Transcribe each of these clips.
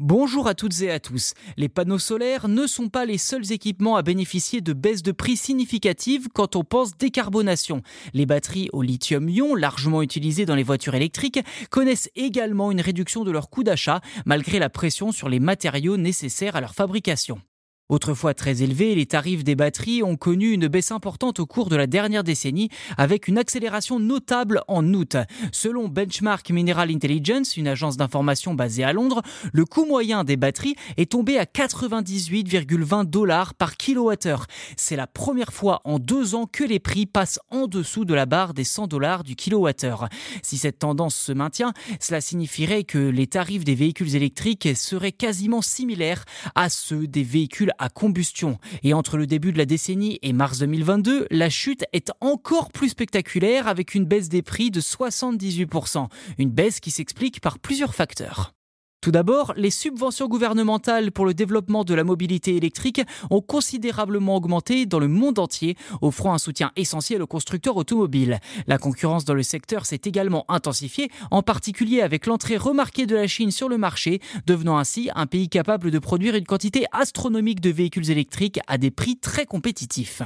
Bonjour à toutes et à tous. Les panneaux solaires ne sont pas les seuls équipements à bénéficier de baisses de prix significatives quand on pense décarbonation. Les batteries au lithium-ion, largement utilisées dans les voitures électriques, connaissent également une réduction de leur coût d'achat malgré la pression sur les matériaux nécessaires à leur fabrication. Autrefois très élevés, les tarifs des batteries ont connu une baisse importante au cours de la dernière décennie, avec une accélération notable en août. Selon Benchmark Mineral Intelligence, une agence d'information basée à Londres, le coût moyen des batteries est tombé à 98,20 dollars par kilowattheure. C'est la première fois en deux ans que les prix passent en dessous de la barre des 100 dollars du kilowattheure. Si cette tendance se maintient, cela signifierait que les tarifs des véhicules électriques seraient quasiment similaires à ceux des véhicules à combustion. Et entre le début de la décennie et mars 2022, la chute est encore plus spectaculaire avec une baisse des prix de 78%. Une baisse qui s'explique par plusieurs facteurs. Tout d'abord, les subventions gouvernementales pour le développement de la mobilité électrique ont considérablement augmenté dans le monde entier, offrant un soutien essentiel aux constructeurs automobiles. La concurrence dans le secteur s'est également intensifiée, en particulier avec l'entrée remarquée de la Chine sur le marché, devenant ainsi un pays capable de produire une quantité astronomique de véhicules électriques à des prix très compétitifs.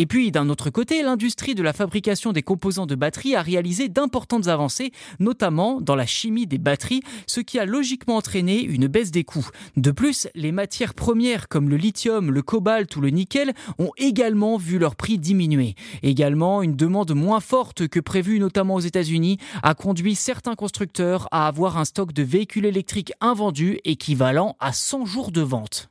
Et puis, d'un autre côté, l'industrie de la fabrication des composants de batteries a réalisé d'importantes avancées, notamment dans la chimie des batteries, ce qui a logiquement entraîné une baisse des coûts. De plus, les matières premières comme le lithium, le cobalt ou le nickel ont également vu leur prix diminuer. Également, une demande moins forte que prévue notamment aux États-Unis a conduit certains constructeurs à avoir un stock de véhicules électriques invendus équivalent à 100 jours de vente.